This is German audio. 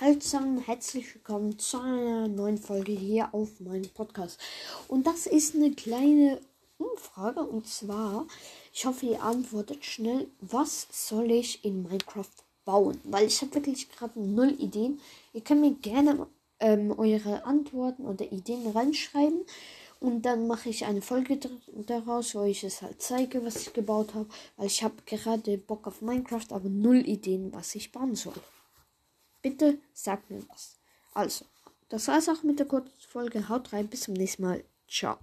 Hallo zusammen, herzlich willkommen zu einer neuen Folge hier auf meinem Podcast. Und das ist eine kleine Umfrage und zwar, ich hoffe, ihr antwortet schnell, was soll ich in Minecraft bauen? Weil ich habe wirklich gerade null Ideen. Ihr könnt mir gerne ähm, eure Antworten oder Ideen reinschreiben und dann mache ich eine Folge daraus, wo ich es halt zeige, was ich gebaut habe, weil ich habe gerade Bock auf Minecraft, aber null Ideen, was ich bauen soll. Bitte sagt mir was. Also, das war's auch mit der kurzen Folge. Haut rein, bis zum nächsten Mal. Ciao.